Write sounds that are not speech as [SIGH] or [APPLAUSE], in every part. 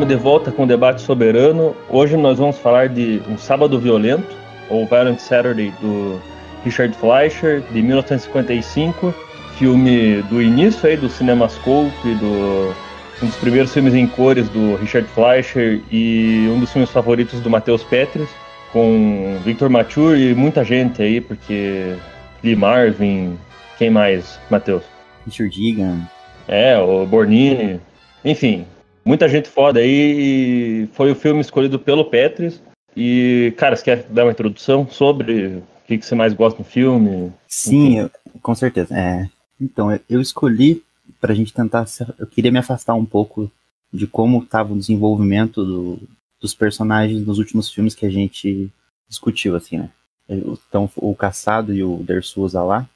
Estamos de volta com o debate soberano. Hoje nós vamos falar de Um Sábado Violento, ou Violent Saturday, do Richard Fleischer, de 1955, filme do início aí do CinemaScope, do um dos primeiros filmes em cores do Richard Fleischer e um dos filmes favoritos do Matheus Petris, com Victor Mature e muita gente aí, porque Lee Marvin, quem mais, Matheus? Richard Egan. É, o Bornini, enfim, muita gente foda aí foi o filme escolhido pelo Petris. E, cara, você quer dar uma introdução sobre o que, que você mais gosta no filme? Sim, eu, com certeza. É, então, eu escolhi pra gente tentar. Eu queria me afastar um pouco de como estava o desenvolvimento do, dos personagens nos últimos filmes que a gente discutiu, assim, né? Então, o Caçado e o Dersuza lá,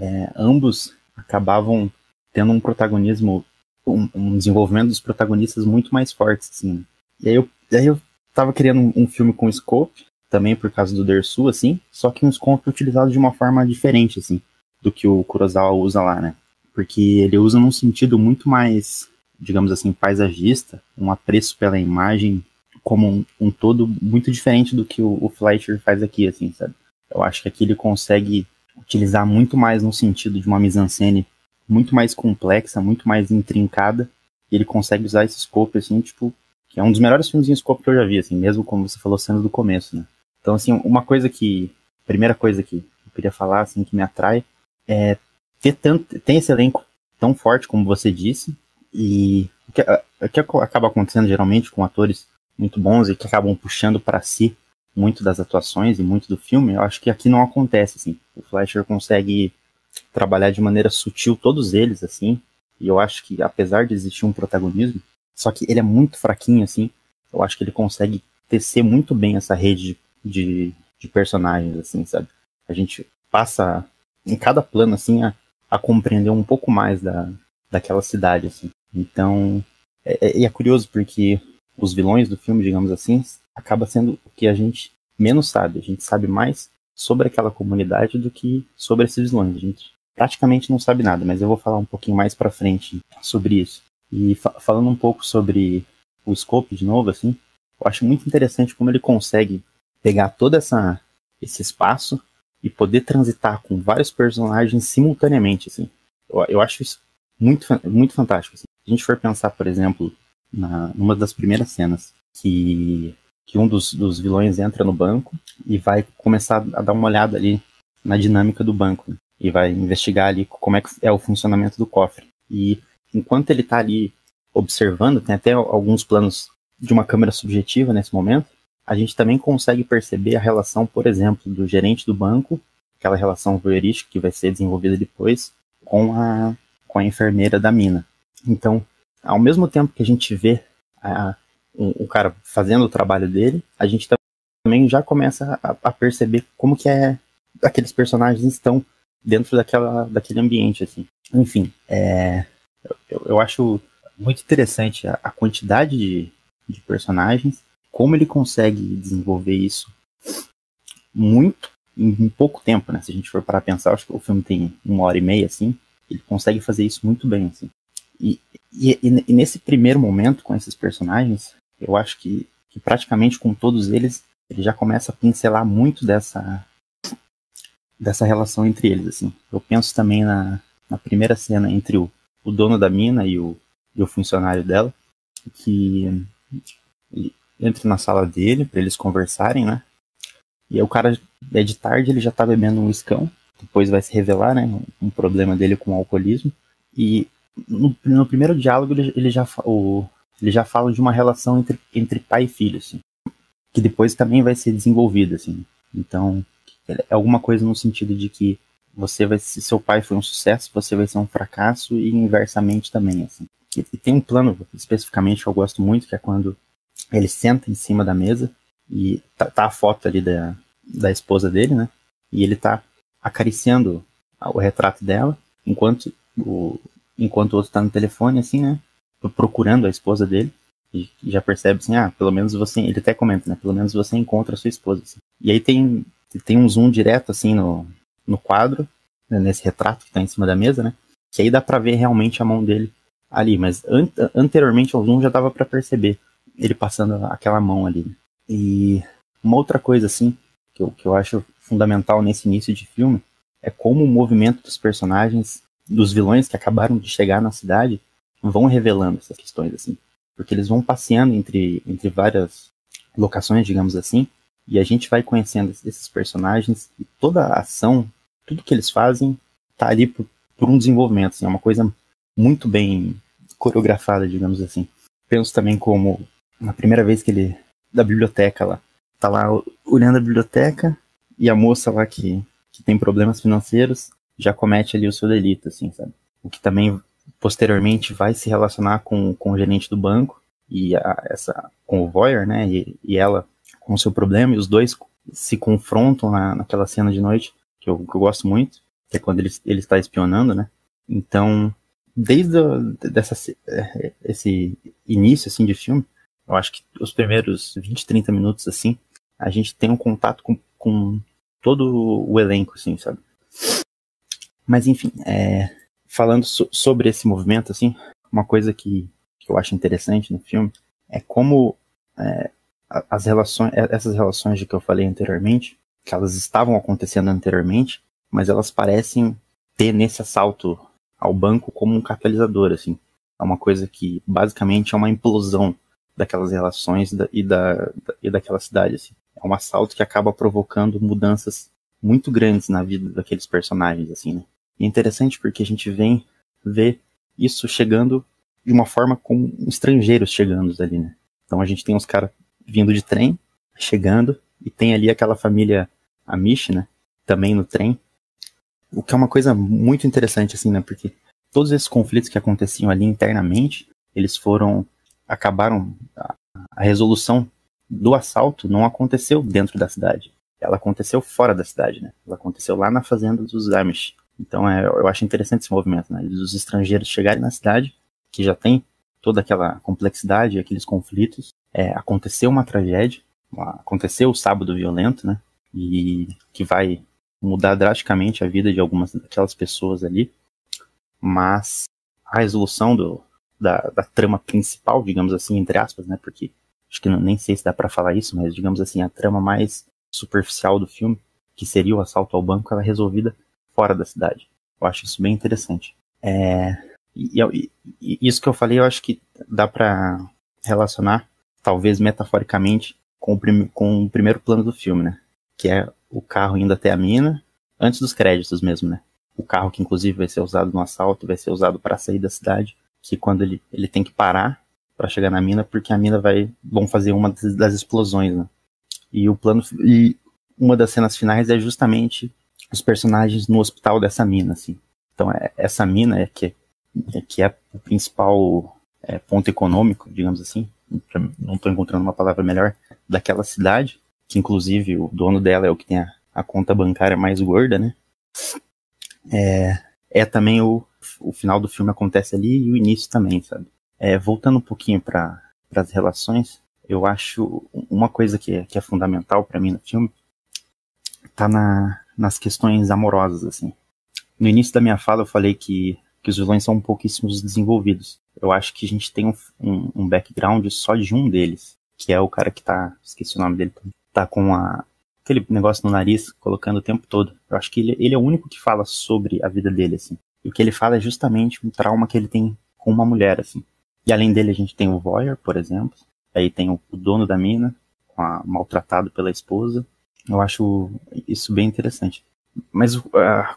é, ambos acabavam tendo um protagonismo, um, um, desenvolvimento dos protagonistas muito mais fortes, assim. Né? E aí eu, aí eu tava querendo um, um, filme com scope, também por causa do Dersu, assim, só que um scope utilizado de uma forma diferente, assim, do que o Kurosawa usa lá, né? Porque ele usa num sentido muito mais, digamos assim, paisagista, um apreço pela imagem como um, um todo muito diferente do que o, o Fleischer faz aqui, assim, sabe? Eu acho que aqui ele consegue utilizar muito mais no sentido de uma mise-en-scène muito mais complexa, muito mais intrincada, e ele consegue usar esse scope, assim, tipo, que é um dos melhores filmes em scope que eu já vi, assim, mesmo como você falou sendo do começo, né? Então, assim, uma coisa que, primeira coisa que eu queria falar, assim, que me atrai, é ter tanto, tem esse elenco tão forte como você disse, e o que, o que acaba acontecendo geralmente com atores muito bons e que acabam puxando para si muito das atuações e muito do filme, eu acho que aqui não acontece, assim. O Fleischer consegue trabalhar de maneira sutil todos eles, assim, e eu acho que apesar de existir um protagonismo, só que ele é muito fraquinho, assim, eu acho que ele consegue tecer muito bem essa rede de, de personagens, assim, sabe? A gente passa em cada plano, assim, a, a compreender um pouco mais da, daquela cidade, assim. Então, é, é, é curioso porque os vilões do filme, digamos assim, acaba sendo o que a gente menos sabe. A gente sabe mais sobre aquela comunidade do que sobre esses vilões. A gente praticamente não sabe nada, mas eu vou falar um pouquinho mais para frente sobre isso. E fa falando um pouco sobre o scope de novo, assim, eu acho muito interessante como ele consegue pegar todo essa, esse espaço e poder transitar com vários personagens simultaneamente, assim. Eu, eu acho isso muito, muito fantástico. Assim. Se a gente for pensar, por exemplo, na, numa das primeiras cenas, que, que um dos, dos vilões entra no banco e vai começar a dar uma olhada ali na dinâmica do banco. Né? E vai investigar ali como é que é o funcionamento do cofre. E enquanto ele está ali observando, tem até alguns planos de uma câmera subjetiva nesse momento, a gente também consegue perceber a relação, por exemplo, do gerente do banco, aquela relação voyeurística que vai ser desenvolvida depois, com a, com a enfermeira da mina. Então, ao mesmo tempo que a gente vê a, o, o, cara fazendo o trabalho dele, a gente também já começa a, a, perceber como que é aqueles personagens estão dentro daquela, daquele ambiente, assim. Enfim, é, eu, eu acho muito interessante a, a quantidade de, de personagens como ele consegue desenvolver isso muito em, pouco tempo, né? Se a gente for para pensar, acho que o filme tem uma hora e meia, assim, ele consegue fazer isso muito bem, assim. E, e, e nesse primeiro momento com esses personagens, eu acho que, que praticamente com todos eles, ele já começa a pincelar muito dessa dessa relação entre eles, assim. Eu penso também na, na primeira cena entre o, o dono da mina e o, e o funcionário dela, que entra na sala dele para eles conversarem, né? E aí o cara, é de tarde, ele já tá bebendo um escão. Depois vai se revelar, né? Um problema dele com o alcoolismo. E no, no primeiro diálogo ele, ele, já, o, ele já fala de uma relação entre, entre pai e filho, assim. Que depois também vai ser desenvolvida, assim. Então, é alguma coisa no sentido de que você vai, se seu pai foi um sucesso, você vai ser um fracasso e inversamente também, assim. E, e tem um plano especificamente que eu gosto muito, que é quando ele senta em cima da mesa e tá, tá, a foto ali da, da esposa dele, né? E ele tá acariciando o retrato dela, enquanto o, enquanto o outro tá no telefone, assim, né? Procurando a esposa dele. E já percebe assim, ah, pelo menos você. Ele até comenta, né? Pelo menos você encontra a sua esposa. Assim. E aí tem, tem um zoom direto, assim, no, no quadro, né, nesse retrato que tá em cima da mesa, né? Que aí dá pra ver realmente a mão dele ali, mas an anteriormente ao zoom já dava para perceber ele passando aquela mão ali. Né? E uma outra coisa, assim, que eu, que eu acho fundamental nesse início de filme é como o movimento dos personagens, dos vilões que acabaram de chegar na cidade, vão revelando essas questões, assim. Porque eles vão passeando entre, entre várias locações, digamos assim, e a gente vai conhecendo esses personagens e toda a ação, tudo que eles fazem, tá ali por, por um desenvolvimento, assim, é uma coisa muito bem coreografada, digamos assim. Penso também como na primeira vez que ele da biblioteca lá, tá lá olhando a biblioteca e a moça lá que, que tem problemas financeiros já comete ali o seu delito, assim, sabe? O que também posteriormente vai se relacionar com, com o gerente do banco e a, essa com o Voyer, né? E, e ela com o seu problema e os dois se confrontam na, naquela cena de noite que eu, que eu gosto muito, que é quando ele, ele está espionando, né? Então, desde a, dessa, esse início assim de filme, eu acho que os primeiros 20, 30 minutos assim, a gente tem um contato com, com todo o elenco, assim, sabe? Mas enfim, é, falando so, sobre esse movimento, assim, uma coisa que, que, eu acho interessante no filme é como é, as relações, é, essas relações de que eu falei anteriormente, que elas estavam acontecendo anteriormente, mas elas parecem ter nesse assalto ao banco como um catalisador, assim. É uma coisa que basicamente é uma implosão daquelas relações da, e, da, e daquela cidade, assim. É um assalto que acaba provocando mudanças muito grandes na vida daqueles personagens, assim, né? É interessante porque a gente vem ver isso chegando de uma forma com estrangeiros chegando ali, né? Então a gente tem uns caras vindo de trem, chegando, e tem ali aquela família Amish, né? Também no trem, o que é uma coisa muito interessante, assim, né? Porque todos esses conflitos que aconteciam ali internamente, eles foram. acabaram. A, a resolução do assalto não aconteceu dentro da cidade. Ela aconteceu fora da cidade, né? Ela aconteceu lá na fazenda dos Amish. Então é, eu acho interessante esse movimento, né? Dos estrangeiros chegarem na cidade, que já tem toda aquela complexidade, aqueles conflitos. É, aconteceu uma tragédia, aconteceu o sábado violento, né? E que vai mudar drasticamente a vida de algumas daquelas pessoas ali, mas a resolução do, da, da trama principal, digamos assim, entre aspas, né, porque acho que não, nem sei se dá para falar isso, mas digamos assim, a trama mais superficial do filme, que seria o assalto ao banco, ela é resolvida fora da cidade. Eu acho isso bem interessante. É, e, e, e isso que eu falei, eu acho que dá para relacionar, talvez metaforicamente, com o, prim, com o primeiro plano do filme, né? Que é o carro indo até a mina, antes dos créditos mesmo, né? O carro que inclusive vai ser usado no assalto, vai ser usado para sair da cidade, que quando ele, ele tem que parar para chegar na mina, porque a mina vai vão fazer uma das, das explosões, né? E o plano e uma das cenas finais é justamente os personagens no hospital dessa mina, assim. Então é, essa mina é que é, que é o principal é, ponto econômico, digamos assim. Não estou encontrando uma palavra melhor daquela cidade que inclusive o dono dela é o que tem a, a conta bancária mais gorda, né? É, é também o, o final do filme acontece ali e o início também, sabe? É, voltando um pouquinho para as relações, eu acho uma coisa que é, que é fundamental para mim no filme tá na, nas questões amorosas, assim. No início da minha fala eu falei que, que os vilões são pouquíssimos desenvolvidos. Eu acho que a gente tem um, um, um background só de um deles, que é o cara que tá. Esqueci o nome dele tá com a, aquele negócio no nariz, colocando o tempo todo. Eu acho que ele, ele é o único que fala sobre a vida dele, assim. E o que ele fala é justamente um trauma que ele tem com uma mulher, assim. E além dele, a gente tem o Voyer, por exemplo. Aí tem o, o dono da mina, a, maltratado pela esposa. Eu acho isso bem interessante. Mas uh,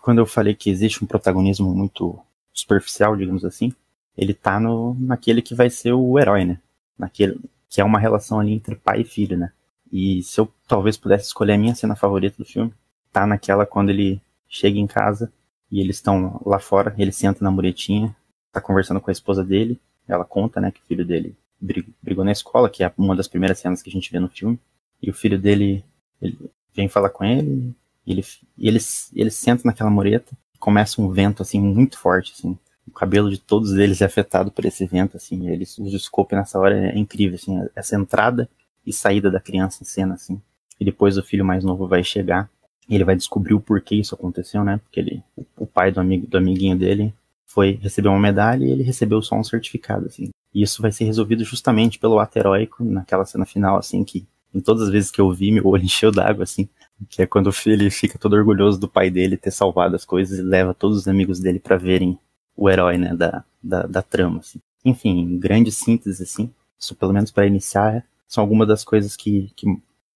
quando eu falei que existe um protagonismo muito superficial, digamos assim, ele tá no, naquele que vai ser o herói, né? Naquele que é uma relação ali entre pai e filho, né? E se eu talvez pudesse escolher a minha cena favorita do filme, tá naquela quando ele chega em casa e eles estão lá fora, ele senta na muretinha, tá conversando com a esposa dele, ela conta, né, que o filho dele brigou na escola, que é uma das primeiras cenas que a gente vê no filme, e o filho dele ele vem falar com ele, ele, ele, ele senta naquela mureta, começa um vento, assim, muito forte, assim, o cabelo de todos eles é afetado por esse vento, assim, eles, o scope nessa hora é incrível, assim, essa entrada e saída da criança em cena, assim. E depois o filho mais novo vai chegar e ele vai descobrir o porquê isso aconteceu, né? Porque ele, o pai do amigo do amiguinho dele foi receber uma medalha e ele recebeu só um certificado, assim. E isso vai ser resolvido justamente pelo ato heróico naquela cena final, assim, que em todas as vezes que eu vi, meu olho [LAUGHS] encheu d'água, assim. Que é quando filho fica todo orgulhoso do pai dele ter salvado as coisas e leva todos os amigos dele para verem o herói, né, da, da, da trama, assim. Enfim, grande síntese, assim, isso pelo menos para iniciar, são algumas das coisas que, que,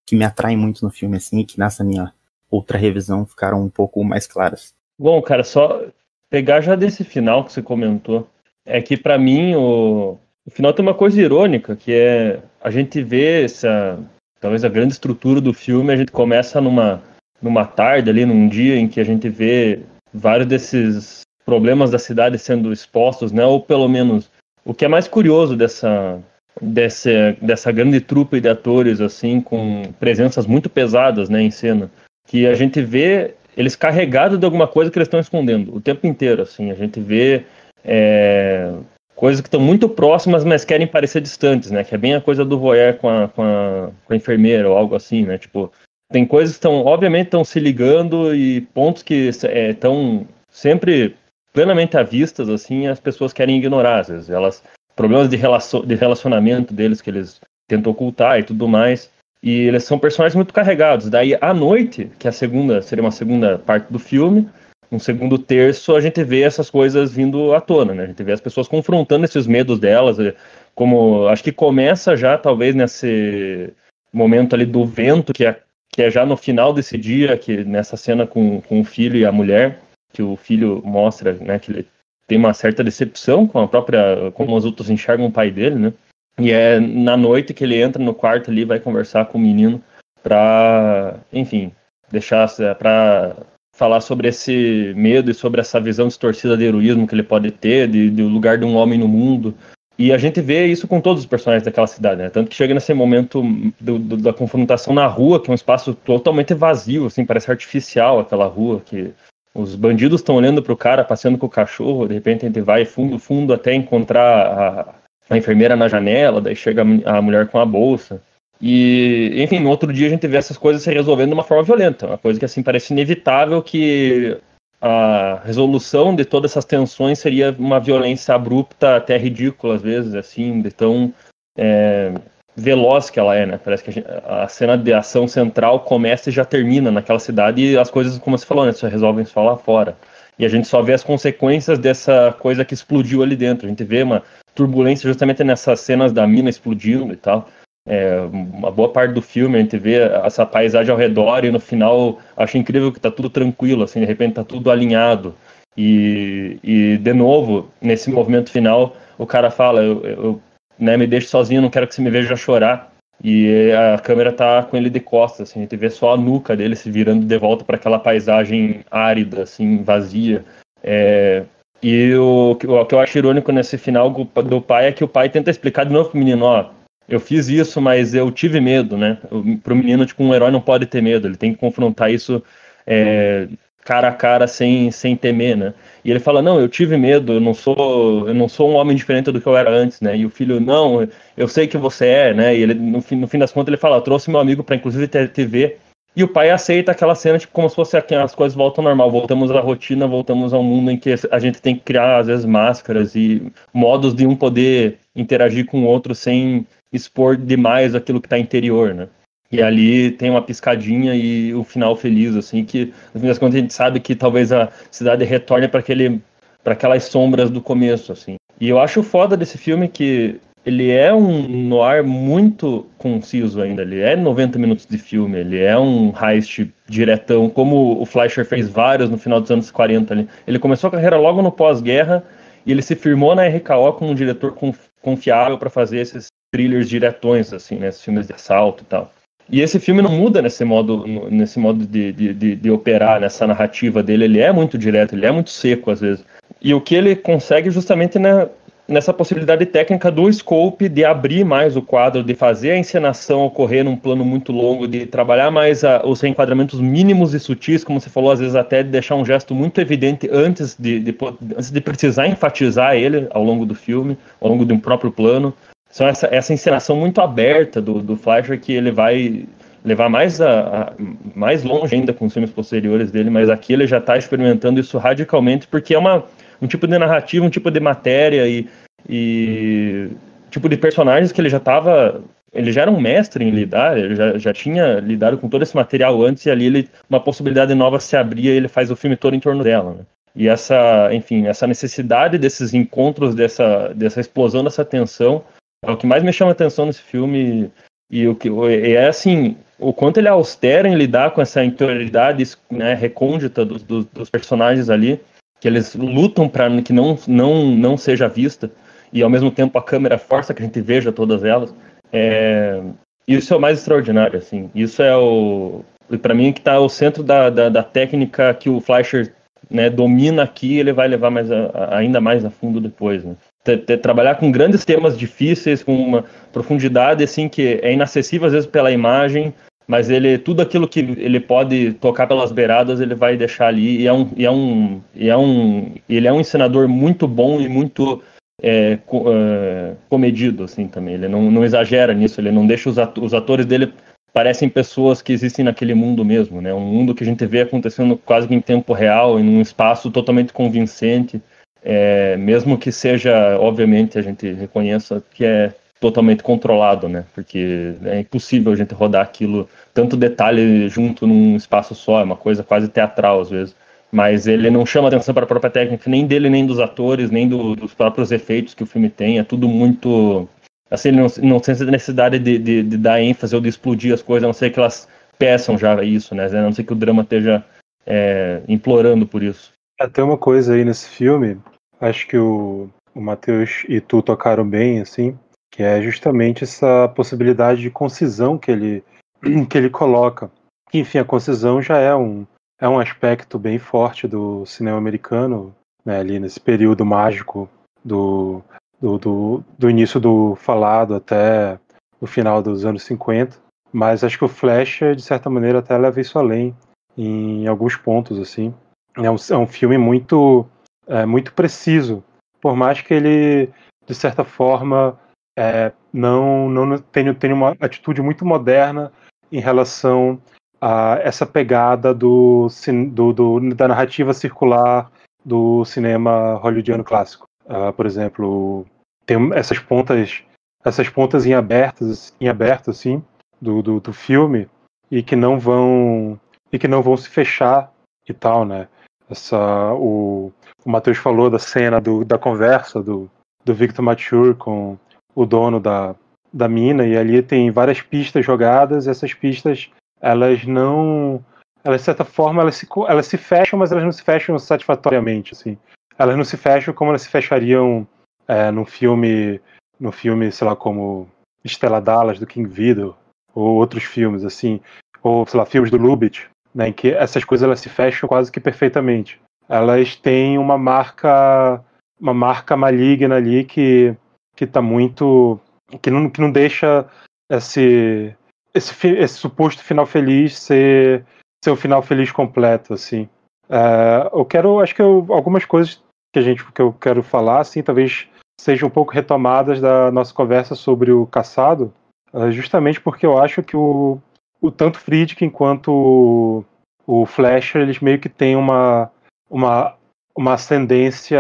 que me atraem muito no filme, assim, e que nessa minha outra revisão ficaram um pouco mais claras. Bom, cara, só pegar já desse final que você comentou, é que para mim o, o final tem uma coisa irônica, que é a gente vê essa, talvez a grande estrutura do filme, a gente começa numa, numa tarde ali, num dia em que a gente vê vários desses problemas da cidade sendo expostos, né? Ou pelo menos o que é mais curioso dessa dessa, dessa grande trupe de atores assim com presenças muito pesadas, né, em cena, que a gente vê eles carregados de alguma coisa que eles estão escondendo o tempo inteiro, assim, a gente vê é, coisas que estão muito próximas, mas querem parecer distantes, né? Que é bem a coisa do voyeur com a, com a, com a enfermeira ou algo assim, né? Tipo, tem coisas que estão, obviamente, estão se ligando e pontos que estão é, sempre plenamente à vista, assim, as pessoas querem ignorar, às vezes. Elas, problemas de, relacion, de relacionamento deles que eles tentam ocultar e tudo mais. E eles são personagens muito carregados. Daí, à noite, que é a segunda, seria uma segunda parte do filme, um segundo terço, a gente vê essas coisas vindo à tona, né? A gente vê as pessoas confrontando esses medos delas, eh, como acho que começa já talvez nesse momento ali do vento, que é, que é já no final desse dia, que nessa cena com, com o filho e a mulher, que o filho mostra, né, que ele tem uma certa decepção com a própria, como os outros enxergam o pai dele, né? E é na noite que ele entra no quarto ali, vai conversar com o menino para, enfim, deixar para falar sobre esse medo e sobre essa visão distorcida de heroísmo que ele pode ter, de, de lugar de um homem no mundo. E a gente vê isso com todos os personagens daquela cidade, né? Tanto que chega nesse momento do, do, da confrontação na rua, que é um espaço totalmente vazio, assim, parece artificial aquela rua, que os bandidos estão olhando para o cara passeando com o cachorro, de repente a gente vai fundo, fundo até encontrar a, a enfermeira na janela, daí chega a mulher com a bolsa. E, enfim, no outro dia a gente vê essas coisas se resolvendo de uma forma violenta, uma coisa que assim parece inevitável que a resolução de todas essas tensões seria uma violência abrupta, até ridícula às vezes, assim, de tão é, veloz que ela é, né? Parece que a, gente, a, cena de ação central começa e já termina naquela cidade e as coisas, como você falou, né, se resolvem só lá fora. E a gente só vê as consequências dessa coisa que explodiu ali dentro. A gente vê uma turbulência justamente nessas cenas da mina explodindo e tal. É, uma boa parte do filme a gente vê essa paisagem ao redor e no final acho incrível que tá tudo tranquilo, assim, de repente tá tudo alinhado. E, e de novo, nesse movimento final, o cara fala, eu, eu né, me deixe sozinho, não quero que você me veja chorar. E a câmera tá com ele de costas, assim, a gente vê só a nuca dele se virando de volta para aquela paisagem árida, assim, vazia. É, e o, o, que eu acho irônico nesse final do pai é que o pai tenta explicar de novo pro menino, ó, eu fiz isso, mas eu tive medo, né? Para o menino, tipo, um herói não pode ter medo, ele tem que confrontar isso é, cara a cara sem, sem temer, né? E ele fala, não, eu tive medo, eu não sou eu não sou um homem diferente do que eu era antes, né? E o filho, não, eu sei que você é, né? E ele, no fim, no fim das contas, ele fala, trouxe meu amigo para inclusive ter TV. E o pai aceita aquela cena, tipo, como se fosse aqui, as coisas voltam ao normal, voltamos à rotina, voltamos ao mundo em que a gente tem que criar, às vezes, máscaras e modos de um poder interagir com o outro sem expor demais aquilo que está interior, né? E ali tem uma piscadinha e o um final feliz, assim, que no fim das contas a gente sabe que talvez a cidade retorne para aquele para aquelas sombras do começo, assim. E eu acho foda desse filme que ele é um noir muito conciso ainda, ele é 90 minutos de filme, ele é um heist diretão, como o Fleischer fez vários no final dos anos 40 ali. Ele começou a carreira logo no pós-guerra e ele se firmou na RKO como um diretor confiável para fazer esses thrillers diretões, assim, né? Filmes de assalto e tal. E esse filme não muda nesse modo, nesse modo de, de, de, de, operar, nessa narrativa dele. Ele é muito direto, ele é muito seco às vezes. E o que ele consegue justamente na, nessa possibilidade técnica do scope de abrir mais o quadro, de fazer a encenação ocorrer num plano muito longo, de trabalhar mais a, os enquadramentos mínimos e sutis, como você falou, às vezes até de deixar um gesto muito evidente antes de, de, antes de precisar enfatizar ele ao longo do filme, ao longo de um próprio plano. São essa, essa encenação muito aberta do, do Fleischer que ele vai levar mais, a, a, mais longe ainda com os filmes posteriores dele, mas aqui ele já está experimentando isso radicalmente porque é uma, um tipo de narrativa, um tipo de matéria e, e tipo de personagens que ele já estava ele já era um mestre em lidar, ele já, já tinha lidado com todo esse material antes e ali ele, uma possibilidade nova se abria e ele faz o filme todo em torno dela. Né? E essa, enfim, essa necessidade desses encontros, dessa, dessa explosão dessa tensão, é o que mais me chama atenção nesse filme. E o que é assim, o quanto ele é austero em lidar com essa interioridade né, recôndita dos, dos, dos personagens ali, que eles lutam para que não, não, não seja vista, e ao mesmo tempo a câmera força que a gente veja todas elas. É, isso é o mais extraordinário, assim. Isso é o. para mim, que está o centro da, da, da, técnica que o Fleischer né, domina aqui, ele vai levar mais a, ainda mais a fundo depois. Né? Trabalhar com grandes temas difíceis, com uma profundidade assim que é inacessível às vezes pela imagem, mas ele tudo aquilo que ele pode tocar pelas beiradas ele vai deixar ali e é um, e é um, e é um ele é um ensinador muito bom e muito é, é, comedido assim também. Ele não, não exagera nisso, ele não deixa os, os atores dele parecem pessoas que existem naquele mundo mesmo, né? Um mundo que a gente vê acontecendo quase que em tempo real, em um espaço totalmente convincente, é, mesmo que seja, obviamente, a gente reconheça que é totalmente controlado, né? Porque é impossível a gente rodar aquilo tanto detalhe junto num espaço só, é uma coisa quase teatral às vezes mas ele não chama atenção para a própria técnica, nem dele, nem dos atores, nem do, dos próprios efeitos que o filme tem. É tudo muito. Assim, ele não, não tem necessidade de, de, de, dar ênfase ou de explodir as coisas, a não ser que elas peçam já isso, né? A não ser que o drama esteja é, implorando por isso. Até uma coisa aí nesse filme, acho que o, o Matheus e tu tocaram bem, assim, que é justamente essa possibilidade de concisão que ele, [CLEARS THROAT] que ele coloca. Enfim, a concisão já é um, é um aspecto bem forte do cinema americano, né, ali nesse período mágico do, do, do, do, início do falado até o final dos anos 50. Mas acho que o Flash, de certa maneira, até leva isso além em alguns pontos. assim. É um, é um filme muito, é, muito preciso, por mais que ele, de certa forma, é, não, não tenha, tenha uma atitude muito moderna em relação a essa pegada do, do, do, da narrativa circular do cinema hollywoodiano clássico. Uh, por exemplo, tem essas pontas, essas pontas em abertas, em aberto assim, do, do, do, filme e que não vão e que não vão se fechar e tal, né? Essa o, o Matheus falou da cena do, da conversa do, do Victor Mature com o dono da, da mina e ali tem várias pistas jogadas. E essas pistas elas não. Elas, de certa forma, elas se, elas se fecham, mas elas não se fecham satisfatoriamente, assim. Elas não se fecham como elas se fechariam é, num filme, no filme, sei lá, como Estela Dallas, do King Vidor, ou outros filmes, assim, ou, sei lá, filmes do Lubitsch, né, em que essas coisas elas se fecham quase que perfeitamente. Elas têm uma marca, uma marca maligna ali que que está muito, que não, que não deixa esse esse, esse suposto final feliz ser, ser um final feliz completo, assim. Uh, eu quero, acho que eu, algumas coisas que a gente que eu quero falar, assim, talvez sejam um pouco retomadas da nossa conversa sobre o caçado, uh, justamente porque eu acho que o, o tanto Friedkin quanto o, o Fleischer, eles meio que têm uma, uma, uma ascendência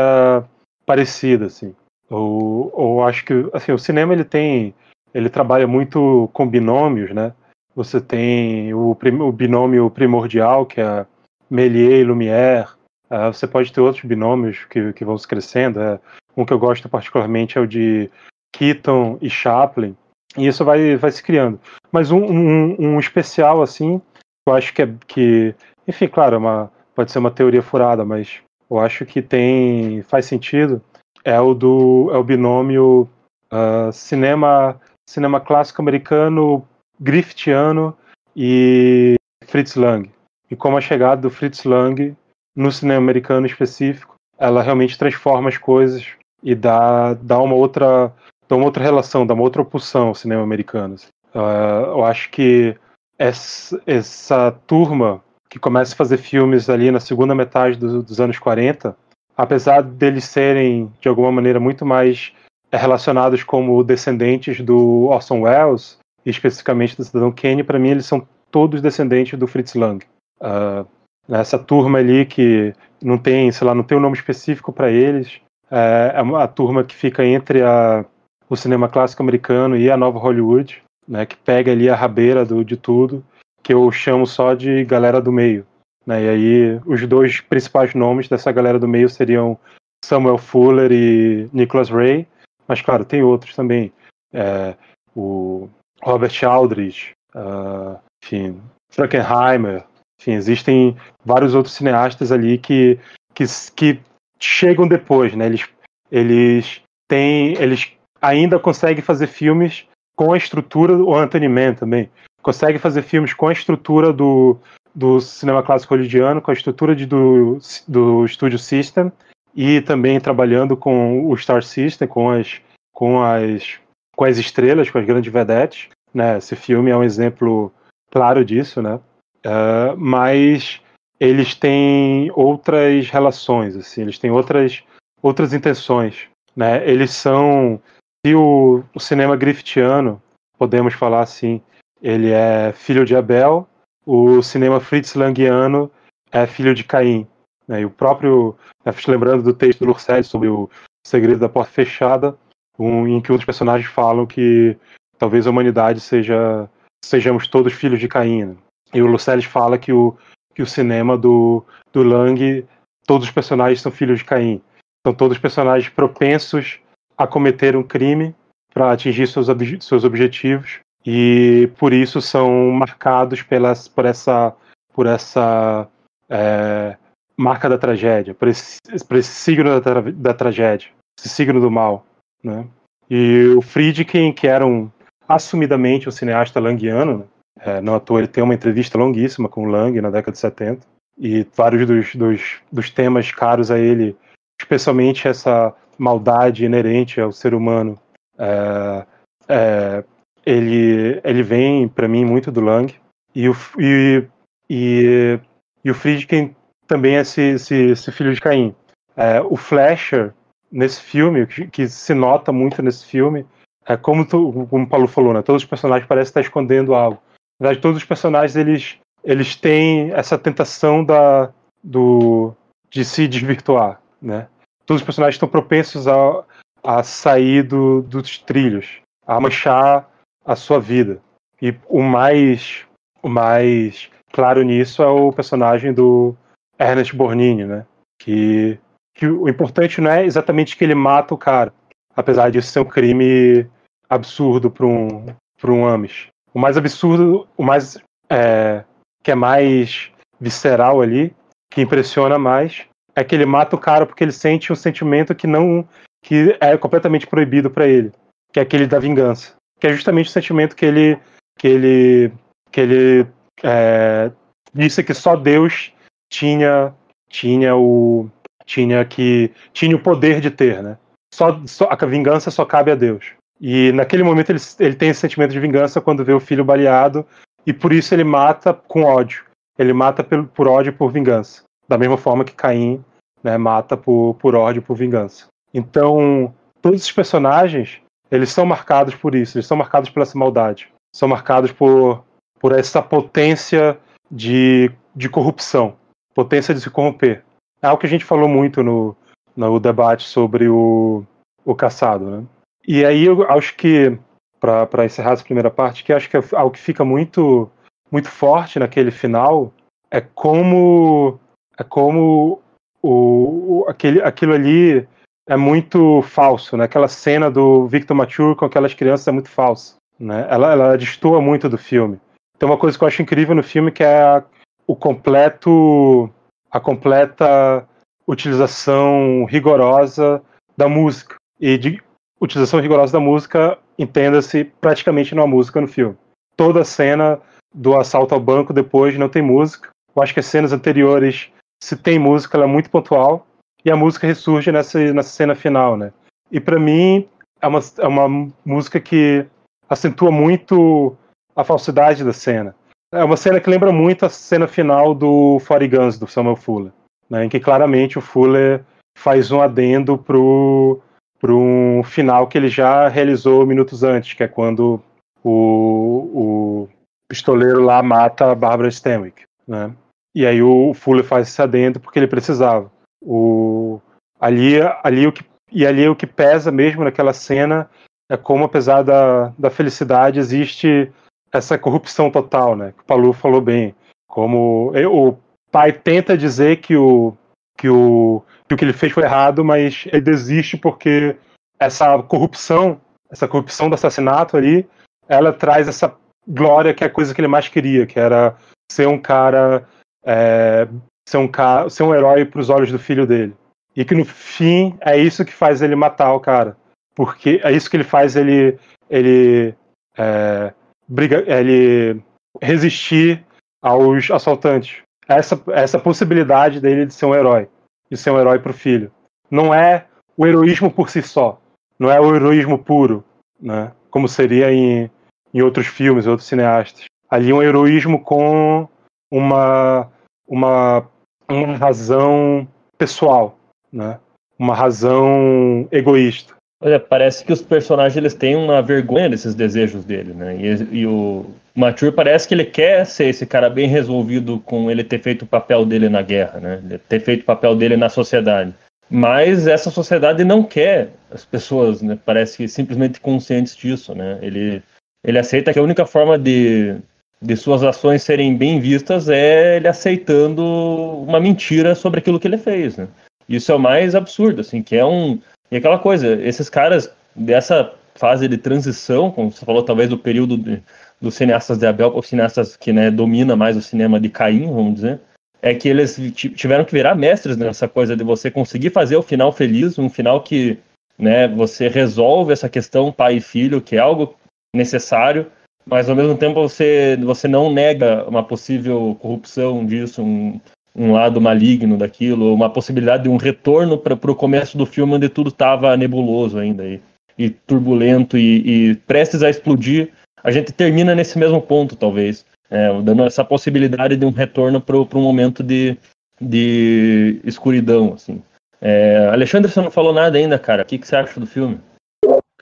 parecida, assim. Eu, eu acho que assim, o cinema ele tem ele trabalha muito com binômios, né? Você tem o, o binômio primordial, que é Méliès e Lumière. Uh, você pode ter outros binômios que, que vão se crescendo. É, um que eu gosto particularmente é o de Keaton e Chaplin. E isso vai, vai se criando. Mas um, um, um especial, assim, eu acho que é. Que, enfim, claro, é uma, pode ser uma teoria furada, mas eu acho que tem. faz sentido. É o do. É o binômio uh, cinema cinema clássico americano, Griftiano e Fritz Lang. E como a chegada do Fritz Lang no cinema americano específico, ela realmente transforma as coisas e dá, dá uma outra dá uma outra relação, dá uma outra opção ao cinema americano. Uh, eu acho que essa, essa, turma que começa a fazer filmes ali na segunda metade do, dos anos 40, apesar deles serem de alguma maneira muito mais é relacionados como descendentes do Orson Welles, especificamente do Cidadão Kane, para mim eles são todos descendentes do Fritz Lang. Uh? Essa turma ali que não tem, sei lá, não tem um nome específico para eles, é, é a turma que fica entre a, o cinema clássico americano e a nova Hollywood, né? Que pega ali a rabeira do, de tudo, que eu chamo só de galera do meio. Né? E aí os dois principais nomes dessa galera do meio seriam Samuel Fuller e Nicholas Ray, mas claro, tem outros também. É, o Robert Aldrich, uh, enfim, Frankenheimer, enfim, existem vários outros cineastas ali que, que, que chegam depois, né? Eles, eles têm, eles ainda conseguem fazer filmes com a estrutura, o Anthony Mann também, consegue fazer filmes com a estrutura do, do cinema clássico hollywoodiano, com a estrutura de, do, do Studio System, e também trabalhando com o Star System, com as, com as, com as estrelas, com as grandes vedetes. Né? Esse filme é um exemplo claro disso, né? Uh, mas eles têm outras relações, assim, eles têm outras, outras intenções. Né? Eles são. Se o, o cinema griftiano, podemos falar assim, ele é filho de Abel, o cinema Fritz Langiano é filho de Caim. Né? E o próprio, né, lembrando do texto do Lurcel sobre o segredo da porta fechada, um, em que um dos personagens falam que talvez a humanidade seja sejamos todos filhos de Caim. Né? E o Luceles fala que o, que o cinema do, do Lang, todos os personagens são filhos de Caim. São todos personagens propensos a cometer um crime para atingir seus, seus objetivos e por isso são marcados pelas, por essa, por essa é, marca da tragédia, por esse, por esse signo da, da, tragédia, esse signo do mal. Né? E o Friedkin, que era um, assumidamente um cineasta langiano, né? é, não à toa ele tem uma entrevista longuíssima com o Lang na década de 70, e vários dos, dos, dos temas caros a ele, especialmente essa maldade inerente ao ser humano, é, é, ele, ele vem para mim muito do Lang, e o, e, e, e o Friedkin também é esse, esse, esse filho de Caim. É, o Flasher, nesse filme, que, que, se nota muito nesse filme, é como, tu, como o Paulo falou, né? Todos os personagens parecem estar escondendo algo. Na verdade, todos os personagens, eles, eles têm essa tentação da, do, de se desvirtuar, né? Todos os personagens estão propensos a, a sair do, dos trilhos, a manchar a sua vida. E o mais, o mais claro nisso é o personagem do, Ernest Borgnine, né? Que, que o importante não é exatamente que ele mata o cara, apesar disso ser um crime absurdo para um, para um Amish. O mais absurdo, o mais é, que é mais visceral ali, que impressiona mais, é que ele mata o cara porque ele sente um sentimento que não que é completamente proibido para ele, que é aquele da vingança, que é justamente o sentimento que ele que ele que ele é, disse que só Deus tinha tinha o tinha que tinha o poder de ter, né? Só, só a vingança só cabe a Deus. E naquele momento ele, ele tem esse sentimento de vingança quando vê o filho baleado e por isso ele mata com ódio. Ele mata por, por ódio e por vingança, da mesma forma que Caim né, mata por, por ódio por vingança. Então todos esses personagens eles são marcados por isso, eles são marcados por essa maldade, são marcados por, por essa potência de, de corrupção potência de se corromper. É algo que a gente falou muito no, no debate sobre o, o caçado, né? E aí eu acho que, para encerrar essa primeira parte, que acho que é algo que fica muito, muito forte naquele final é como é como o, o, aquele, aquilo ali é muito falso, né? Aquela cena do Victor Mature com aquelas crianças é muito falsa, né? Ela, ela destoa muito do filme. Tem uma coisa que eu acho incrível no filme que é a, o completo a completa utilização rigorosa da música. E de utilização rigorosa da música, entenda-se praticamente numa música no filme. Toda a cena do assalto ao banco depois não tem música. Eu acho que as cenas anteriores, se tem música, ela é muito pontual. E a música ressurge nessa, nessa cena final, né? E para mim, é uma, é uma música que acentua muito a falsidade da cena. É uma cena que lembra muito a cena final do Forty Guns, do Samuel Fuller, né, em que claramente o Fuller faz um adendo pro, pro um final que ele já realizou minutos antes, que é quando o, o pistoleiro lá mata a Barbara Stanwyck. Né? E aí o Fuller faz esse adendo porque ele precisava. O, ali, ali o que, e ali o que pesa mesmo naquela cena é como, apesar da, da felicidade, existe essa corrupção total, né? Que o Palu falou bem. Como o pai tenta dizer que o, que o, que o que ele fez foi errado, mas ele desiste porque essa corrupção, essa corrupção do assassinato ali, ela traz essa glória que é a coisa que ele mais queria, que era ser um cara, é, ser um cara, ser um herói para os olhos do filho dele. E que no fim é isso que faz ele matar o cara, porque é isso que ele faz ele ele é, briga, ele resistir aos assaltantes. Essa essa possibilidade dele de ser um herói, de ser um herói para o filho. Não é o heroísmo por si só, não é o heroísmo puro, né? Como seria em, em outros filmes, outros cineastas. Ali um heroísmo com uma uma uma razão pessoal, né? Uma razão egoísta. Olha, parece que os personagens eles têm uma vergonha desses desejos dele, né? E, e o Mature parece que ele quer ser esse cara bem resolvido com ele ter feito o papel dele na guerra, né? Ter feito o papel dele na sociedade. Mas essa sociedade não quer as pessoas, né? Parece que simplesmente conscientes disso, né? Ele, ele aceita que a única forma de, de suas ações serem bem vistas é ele aceitando uma mentira sobre aquilo que ele fez, né? Isso é o mais absurdo, assim, que é um. E aquela coisa, esses caras dessa fase de transição, como você falou, talvez do período de, dos cineastas de Abel, os cineastas que né, domina mais o cinema de Caim, vamos dizer, é que eles tiveram que virar mestres nessa coisa de você conseguir fazer o final feliz, um final que né, você resolve essa questão pai e filho, que é algo necessário, mas ao mesmo tempo você, você não nega uma possível corrupção disso, um, um lado maligno daquilo, uma possibilidade de um retorno para o começo do filme onde tudo estava nebuloso ainda e, e turbulento e, e, prestes a explodir. A gente termina nesse mesmo ponto, talvez, é, dando essa possibilidade de um retorno para um momento de, de escuridão. Assim. É, Alexandre, você não falou nada ainda, cara. O que, que você acha do filme?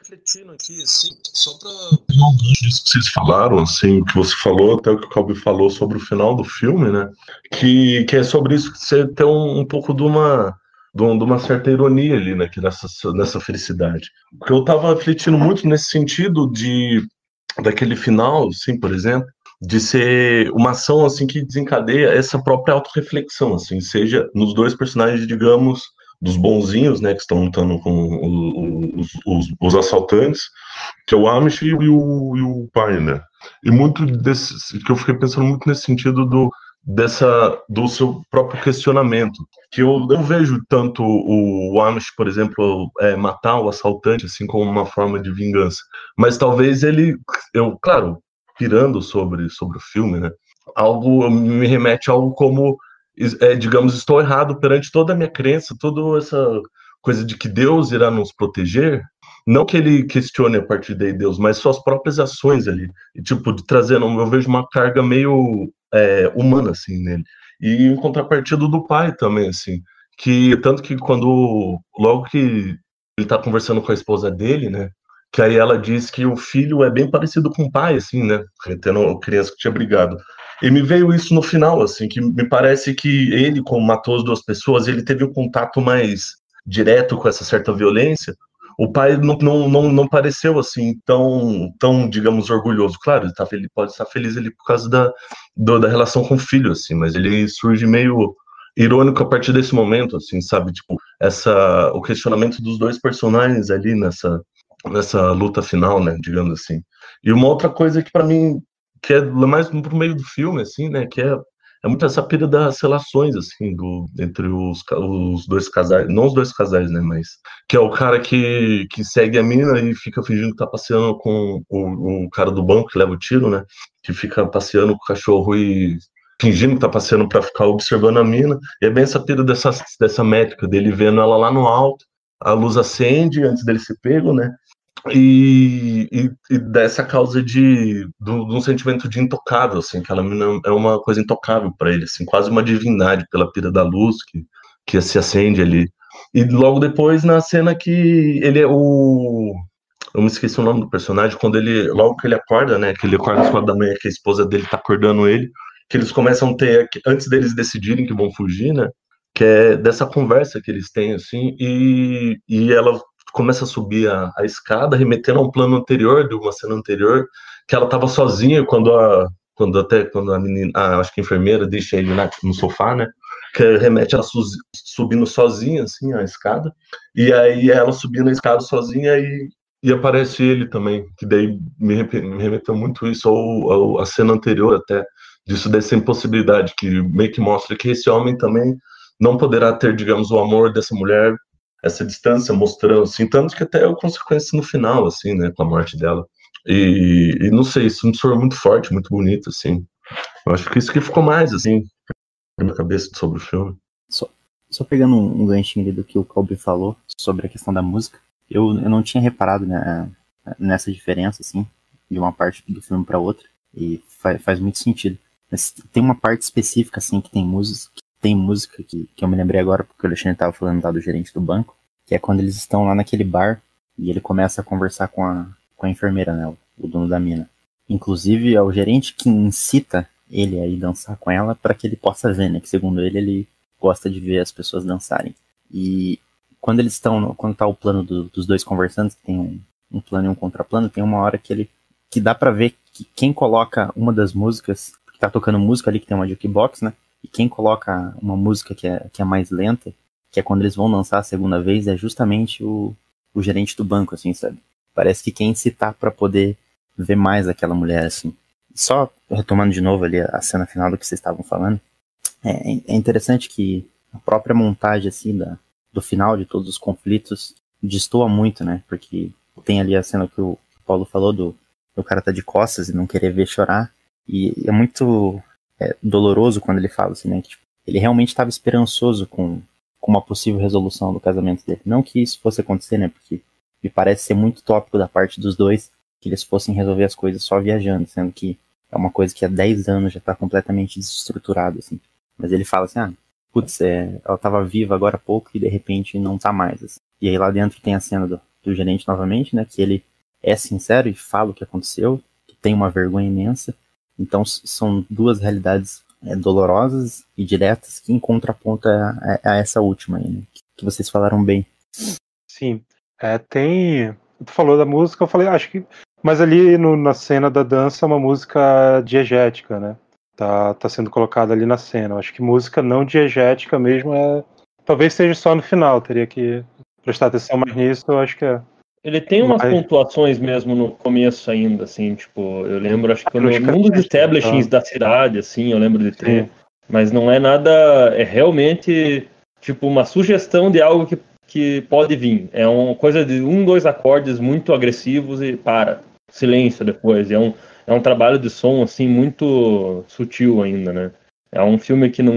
Refletindo aqui, assim, só para disso que vocês falaram, assim, que você falou, até o que o Calbi falou sobre o final do filme, né? Que, que é sobre isso que você tem um, um pouco de uma, de uma certa ironia ali, né, nessa, nessa felicidade. Porque eu estava refletindo muito nesse sentido de daquele final, assim, por exemplo, de ser uma ação assim que desencadeia essa própria autorreflexão, assim, seja nos dois personagens, digamos, dos bonzinhos, né, que estão lutando com os, os, os, assaltantes, que é o Amish e o, e o né? E muito desse, que eu fiquei pensando muito nesse sentido do dessa do seu próprio questionamento, que eu não vejo tanto o Amish, por exemplo, é, matar o assaltante assim como uma forma de vingança, mas talvez ele, eu, claro, pirando sobre sobre o filme, né? Algo me remete a algo como é, digamos, estou errado perante toda a minha crença, toda essa coisa de que Deus irá nos proteger, não que ele questione a partir daí Deus, mas suas próprias ações ali, e tipo, de trazendo, eu vejo uma carga meio é, humana, assim, nele, e em contrapartida do pai também, assim, que tanto que quando, logo que ele tá conversando com a esposa dele, né, que aí ela diz que o filho é bem parecido com o pai, assim, né, tendo criança que tinha brigado, e me veio isso no final, assim, que me parece que ele, como matou as duas pessoas, ele teve um contato mais direto com essa certa violência. O pai não, não, não, não pareceu assim tão, tão, digamos, orgulhoso. Claro, ele, tá, ele pode estar feliz ali por causa da, do, da relação com o filho, assim, mas ele surge meio irônico a partir desse momento, assim, sabe? Tipo, essa, o questionamento dos dois personagens ali nessa, nessa luta final, né, digamos assim. E uma outra coisa que para mim que é mais pro meio do filme, assim, né? Que é, é muito essa pira das relações, assim, do, entre os, os dois casais, não os dois casais, né? Mas que é o cara que, que segue a mina e fica fingindo que tá passeando com o, o cara do banco que leva o tiro, né? Que fica passeando com o cachorro e fingindo que tá passeando para ficar observando a mina. E é bem essa pira dessa, dessa métrica dele vendo ela lá no alto, a luz acende antes dele ser pego, né? E, e, e, dessa causa de, de, um sentimento de intocável, assim, que ela é uma coisa intocável para ele, assim, quase uma divindade pela pira da luz que, que se acende ali. E logo depois, na cena que ele é o. Eu me esqueci o nome do personagem, quando ele. Logo que ele acorda, né? Que ele acorda às quatro da manhã, que a esposa dele tá acordando ele. que eles começam a ter antes deles decidirem que vão fugir, né? Que é dessa conversa que eles têm assim e, e ela começa a subir a, a escada, remetendo a um plano anterior de uma cena anterior, que ela estava sozinha quando a quando até quando a menina, a, acho que a enfermeira deixa ele na, no sofá, né? Que remete ela su, subindo sozinha assim a escada e aí ela subindo a escada sozinha e e aparece ele também, que daí me, me remeteu muito isso ao, a cena anterior até, disso dessa impossibilidade, que meio que mostra que esse homem também não poderá ter, digamos, o amor dessa mulher, essa distância, mostrando, assim, tanto que até é consequência no final, assim, né, com a morte dela. E, e não sei, isso me soou muito forte, muito bonito, assim. Eu acho que isso que ficou mais, assim, na minha cabeça sobre o filme. Só, só pegando um, ganchinho ali do que o Colby falou sobre a questão da música, eu, eu não tinha reparado né, nessa diferença, assim, de uma parte do filme para outra, e faz, faz muito sentido. Mas tem uma parte específica, assim, que tem música, tem música que, que eu me lembrei agora, porque o Alexandre estava falando lá do gerente do banco, que é quando eles estão lá naquele bar e ele começa a conversar com a, com a enfermeira, né, o, dono da mina. Inclusive, é o gerente que incita ele a ir dançar com ela para que ele possa ver, né, que segundo ele, ele gosta de ver as pessoas dançarem. E quando eles estão, quando tá o plano do, dos dois conversando, que tem um, um, plano e um contraplano, tem uma hora que ele, que dá para ver que quem coloca uma das músicas, que tá tocando música ali, que tem uma jukebox, né, e quem coloca uma música que é, que é mais lenta, que é quando eles vão lançar a segunda vez, é justamente o, o gerente do banco, assim, sabe? Parece que quem citar para poder ver mais aquela mulher, assim. Só retomando de novo ali a cena final do que vocês estavam falando, é, é interessante que a própria montagem, assim, da, do final de todos os conflitos destoa muito, né? Porque tem ali a cena que o Paulo falou do o cara tá de costas e não querer ver chorar. E é muito é, doloroso quando ele fala assim, né? Que, tipo, ele realmente estava esperançoso com, com uma possível resolução do casamento dele. Não que isso fosse acontecer, né? Porque me parece ser muito tópico da parte dos dois que eles fossem resolver as coisas só viajando, sendo que é uma coisa que há 10 anos já está completamente desestruturada, assim. Mas ele fala assim, ah, putz, é, ela tava viva agora há pouco e de repente não tá mais. Assim. E aí lá dentro tem a cena do, do gerente novamente, né? Que ele é sincero e fala o que aconteceu, que tem uma vergonha imensa. Então são duas realidades é, dolorosas e diretas que em contraponto a, a, a essa última aí, né? Que vocês falaram bem. Sim. É, tem. Tu falou da música, eu falei, acho que. Mas ali no, na cena da dança é uma música diegética, né? tá, tá sendo colocado ali na cena. Eu acho que música não diegética mesmo é. Talvez seja só no final, teria que prestar atenção mais nisso, eu acho que é. Ele tem umas Mas... pontuações mesmo no começo ainda, assim, tipo, eu lembro, acho que no mundo dos establishings tá. da cidade, assim, eu lembro de ter. Sim. Mas não é nada, é realmente, tipo, uma sugestão de algo que, que pode vir. É uma coisa de um, dois acordes muito agressivos e para. Silêncio depois. É um, é um trabalho de som assim muito sutil ainda, né? É um filme que não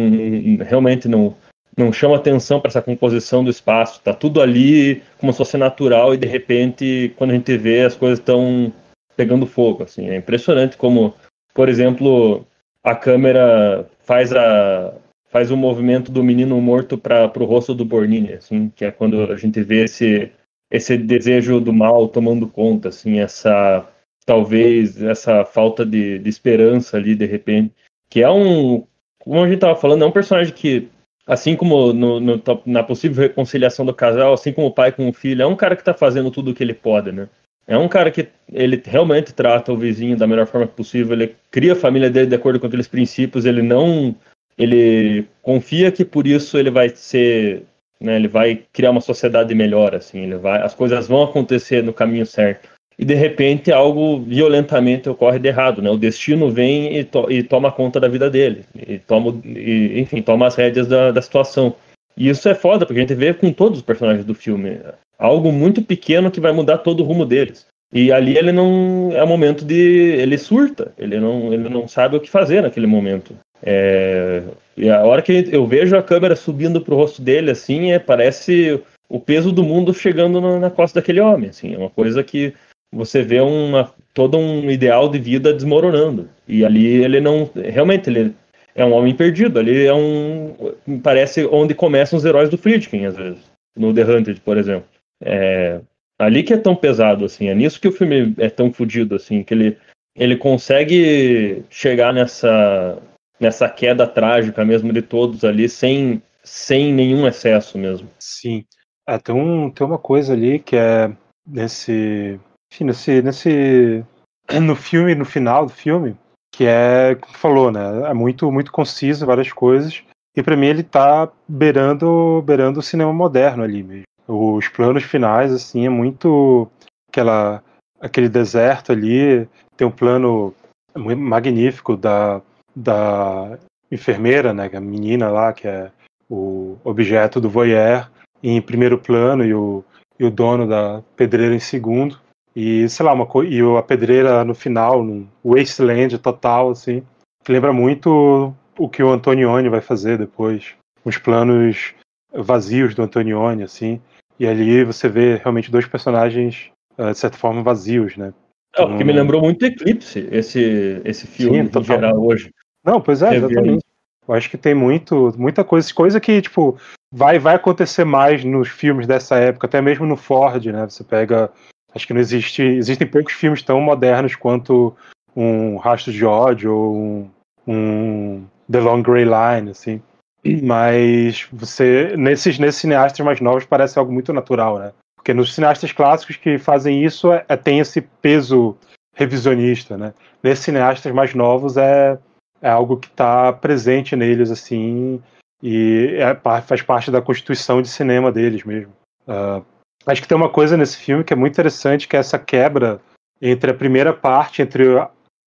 realmente não não chama atenção para essa composição do espaço. Tá tudo ali como se fosse natural e de repente quando a gente vê as coisas estão pegando fogo, assim. É impressionante como, por exemplo, a câmera faz a faz o movimento do menino morto para o rosto do Bornini, assim, que é quando a gente vê esse esse desejo do mal tomando conta, assim, essa talvez essa falta de, de esperança ali, de repente, que é um, como a gente estava falando, é um personagem que, assim como no, no, na possível reconciliação do casal, assim como o pai com o filho, é um cara que está fazendo tudo o que ele pode, né? É um cara que ele realmente trata o vizinho da melhor forma possível, ele cria a família dele de acordo com aqueles princípios, ele não ele confia que por isso ele vai ser, né, ele vai criar uma sociedade melhor assim, ele vai, as coisas vão acontecer no caminho certo e de repente algo violentamente ocorre de errado, né? O destino vem e, to e toma conta da vida dele, e toma, e, enfim, toma as rédeas da, da situação. E isso é foda, porque a gente vê com todos os personagens do filme. Algo muito pequeno que vai mudar todo o rumo deles. E ali ele não. É o momento de. Ele surta. Ele não, ele não sabe o que fazer naquele momento. É, e a hora que eu vejo a câmera subindo pro rosto dele, assim, é, parece o peso do mundo chegando na, na costa daquele homem. Assim, é uma coisa que você vê uma, todo um ideal de vida desmoronando. E ali ele não. Realmente, ele é um homem perdido. Ali é um. Parece onde começam os heróis do Friedkin, às vezes. No The Hunted, por exemplo. É, ali que é tão pesado, assim. É nisso que o filme é tão fodido, assim. Que ele, ele consegue chegar nessa. nessa queda trágica mesmo de todos ali, sem, sem nenhum excesso mesmo. Sim. Ah, tem, um, tem uma coisa ali que é nesse. Enfim, nesse, nesse. [CLEARS THROAT] No filme, no final do filme, que é, como falou, né? É muito, muito conciso, várias coisas. E para mim ele tá beirando, beirando o cinema moderno ali mesmo. Os planos finais, assim, é muito aquela, aquele deserto ali. Tem um plano magnífico da, da enfermeira, né? É a menina lá, que é o objeto do voyeur, em primeiro plano e o, e o dono da pedreira em segundo. E, sei lá, uma e a pedreira no final, num wasteland total, assim, que lembra muito o que o Antonioni vai fazer depois. Os planos vazios do Antonioni, assim. E ali você vê realmente dois personagens, uh, de certa forma, vazios, né? É, o que me lembrou muito Eclipse, esse, esse filme, Sim, em geral, hoje. Não, pois é, exatamente. Eu acho que tem muito, muita coisa, coisa que, tipo, vai, vai acontecer mais nos filmes dessa época, até mesmo no Ford, né? Você pega. Acho que não existe. Existem poucos filmes tão modernos quanto um Rastro de Ódio ou um, um The Long Grey Line, assim. Mas você. Nesses, nesses cineastas mais novos parece algo muito natural, né? Porque nos cineastas clássicos que fazem isso é, é tem esse peso revisionista, né? Nesses cineastas mais novos é, é algo que está presente neles, assim, e é, faz parte da constituição de cinema deles mesmo. Uh, acho que tem uma coisa nesse filme que é muito interessante, que é essa quebra entre a primeira parte, entre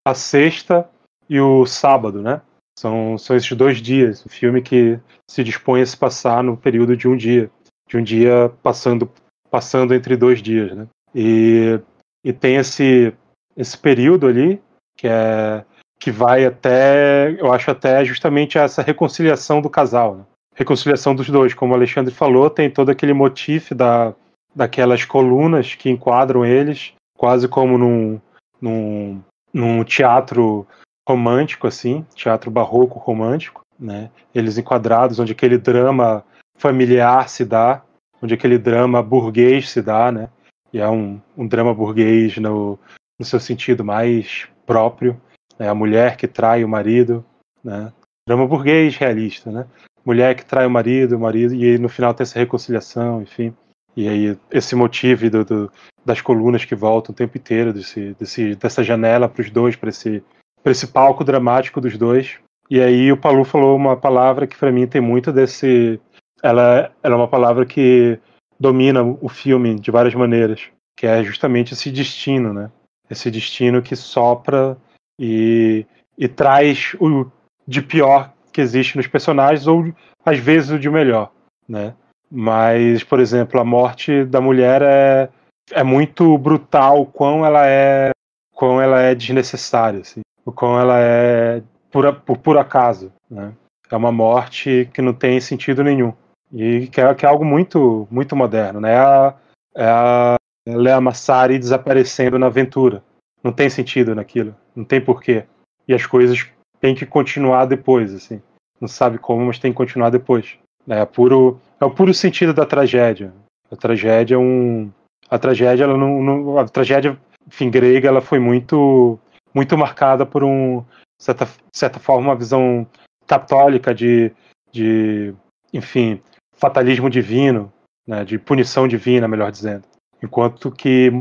a sexta e o sábado, né? São, são esses dois dias, o filme que se dispõe a se passar no período de um dia, de um dia passando, passando entre dois dias, né? E, e tem esse, esse período ali que é que vai até, eu acho até justamente essa reconciliação do casal, né? reconciliação dos dois, como o Alexandre falou, tem todo aquele motif da, daquelas colunas que enquadram eles, quase como num, num, num teatro romântico, assim, teatro barroco romântico, né? Eles enquadrados onde aquele drama familiar se dá, onde aquele drama burguês se dá, né? E é um, um drama burguês no, no seu sentido mais próprio, né? a mulher que trai o marido, né? Drama burguês realista, né? Mulher que trai o marido, o marido, e no final tem essa reconciliação, enfim. E aí esse motivo do, do, das colunas que voltam o tempo inteiro, desse, desse, dessa janela para os dois, para esse, esse palco dramático dos dois. E aí o Palu falou uma palavra que para mim tem muito desse. Ela, ela é uma palavra que domina o filme de várias maneiras, que é justamente esse destino, né? Esse destino que sopra e, e traz o de pior que existe nos personagens, ou às vezes o de melhor, né? Mas, por exemplo, a morte da mulher é, é muito brutal, quão ela é quão ela é desnecessária, assim, o quão ela é por, por, por acaso, né? É uma morte que não tem sentido nenhum e que é, que é algo muito muito moderno, né? É a, é a Lea Massari desaparecendo na aventura, não tem sentido naquilo, não tem porquê. E as coisas têm que continuar depois, assim. Não sabe como, mas tem que continuar depois. É, puro, é o puro sentido da tragédia. A tragédia é um. A tragédia, ela não, não, a tragédia, enfim, grega, ela foi muito, muito marcada por um, certa, certa forma, uma visão católica de, de, enfim, fatalismo divino, né, de punição divina, melhor dizendo. Enquanto que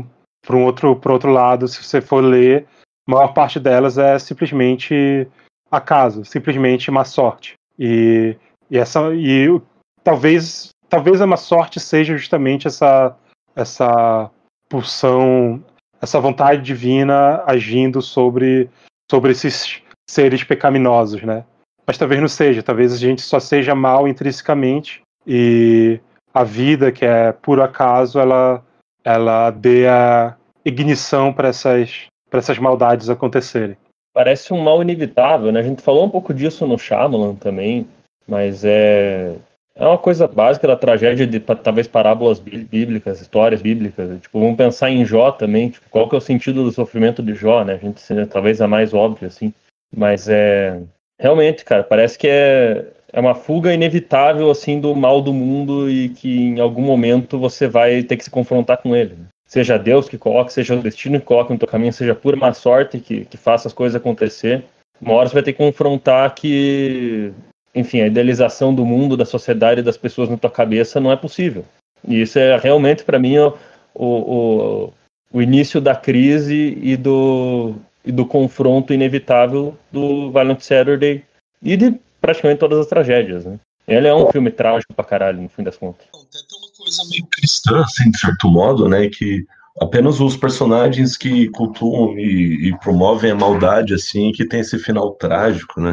por um outro, por outro lado, se você for ler, a maior parte delas é simplesmente acaso, simplesmente má sorte. E, e essa e talvez talvez a má sorte seja justamente essa essa pulsão, essa vontade divina agindo sobre sobre esses seres pecaminosos, né? Mas talvez não seja, talvez a gente só seja mal intrinsecamente e a vida que é por acaso ela ela dê a ignição para essas, essas maldades acontecerem. Parece um mal inevitável, né? A gente falou um pouco disso no Shyamalan também, mas é, é uma coisa básica da tragédia de talvez parábolas bíblicas, histórias bíblicas. Tipo, vamos pensar em Jó também, tipo, qual que é o sentido do sofrimento de Jó, né? A gente talvez é mais óbvio assim, mas é realmente, cara, parece que é é uma fuga inevitável assim do mal do mundo e que em algum momento você vai ter que se confrontar com ele. Né? Seja Deus que coloque, seja o destino que coloque no teu caminho, seja pura má sorte que, que faça as coisas acontecer. uma hora você vai ter que confrontar que, enfim, a idealização do mundo, da sociedade, das pessoas na tua cabeça não é possível. E isso é realmente, para mim, o, o, o início da crise e do, e do confronto inevitável do Violent Saturday e de praticamente todas as tragédias, né? Ele é um filme trágico pra caralho, no fim das contas. Tem uma coisa meio cristã, assim, de certo modo, né? Que apenas os personagens que cultuam e, e promovem a maldade, assim, que tem esse final trágico, né?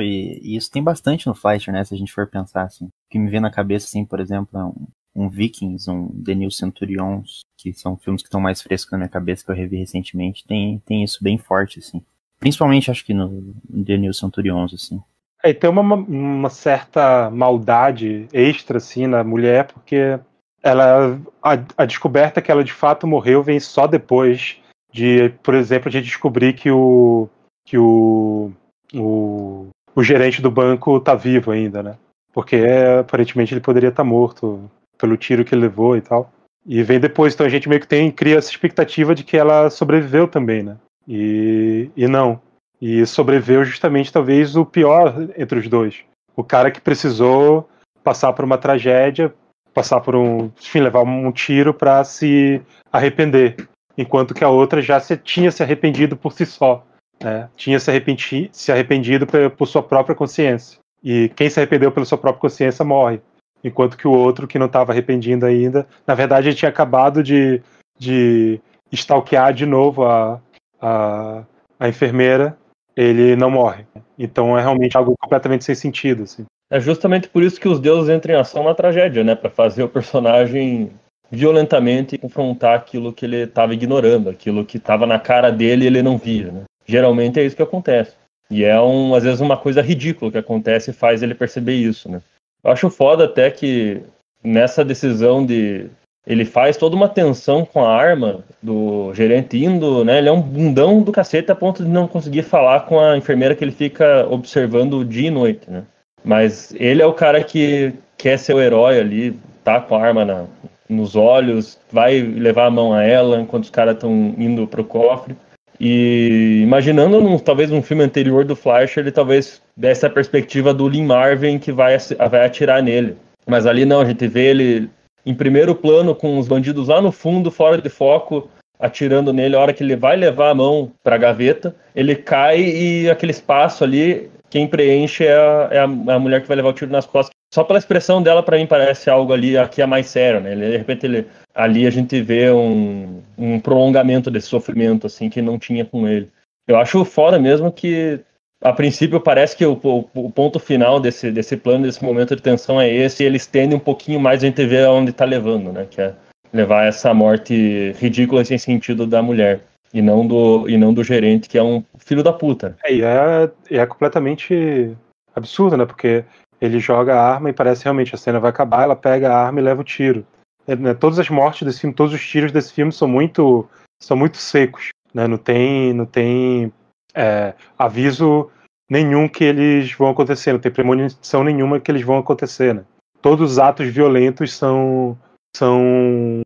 E, e, isso tem bastante no Fleischer, né? Se a gente for pensar, assim. O que me vem na cabeça, assim, por exemplo, é um, um Vikings, um The New Centurions, que são filmes que estão mais frescos na minha cabeça, que eu revi recentemente, tem, tem isso bem forte, assim. Principalmente, acho que no The New Centurions, assim. É, tem uma, uma certa maldade extra, assim, na mulher, porque ela a, a, descoberta que ela de fato morreu vem só depois de, por exemplo, de descobrir que o que o, o, o gerente do banco tá vivo ainda, né? Porque aparentemente ele poderia estar tá morto pelo tiro que ele levou e tal. E vem depois, então a gente meio que tem cria essa expectativa de que ela sobreviveu também, né? E, e não. E sobreviveu justamente talvez o pior entre os dois. O cara que precisou passar por uma tragédia, passar por um, enfim, levar um tiro para se arrepender, enquanto que a outra já se, tinha se arrependido por si só, né? Tinha se arrependido, se arrependido por, por sua própria consciência. E quem se arrependeu pela sua própria consciência morre enquanto que o outro que não estava arrependido ainda, na verdade ele tinha acabado de, de stalkear de novo a, a, a enfermeira, ele não morre. Então é realmente algo completamente sem sentido. Assim. É justamente por isso que os deuses entram em ação na tragédia, né? Para fazer o personagem violentamente confrontar aquilo que ele estava ignorando, aquilo que estava na cara dele e ele não via, né? Geralmente é isso que acontece. E é um, às vezes uma coisa ridícula que acontece e faz ele perceber isso, né? Eu acho foda até que nessa decisão de. Ele faz toda uma tensão com a arma do gerente indo, né? Ele é um bundão do cacete a ponto de não conseguir falar com a enfermeira que ele fica observando dia e noite, né? Mas ele é o cara que quer ser o herói ali, tá com a arma na, nos olhos, vai levar a mão a ela enquanto os caras estão indo pro cofre. E imaginando num, talvez um filme anterior do Flash, ele talvez desse a perspectiva do Lee Marvin que vai, vai atirar nele. Mas ali não, a gente vê ele em primeiro plano com os bandidos lá no fundo, fora de foco, atirando nele. A hora que ele vai levar a mão para a gaveta, ele cai e aquele espaço ali, quem preenche é a, é a, é a mulher que vai levar o tiro nas costas. Só pela expressão dela, para mim, parece algo ali aqui é mais sério, né? Ele, de repente, ele, ali a gente vê um, um prolongamento desse sofrimento, assim, que não tinha com ele. Eu acho fora mesmo que, a princípio, parece que o, o, o, ponto final desse, desse plano, desse momento de tensão é esse, e ele estende um pouquinho mais a gente vê aonde está levando, né? Que é levar essa morte ridícula sem sentido da mulher. E não do, e não do gerente, que é um filho da puta. É, e é, é completamente absurdo, né? Porque ele joga a arma e parece realmente a cena vai acabar, ela pega a arma e leva o tiro. É, né, todas as mortes desse filme, todos os tiros desse filme são muito, são muito secos. Né? Não tem, não tem é, aviso nenhum que eles vão acontecer, não tem premonição nenhuma que eles vão acontecer. Né? Todos os atos violentos são, são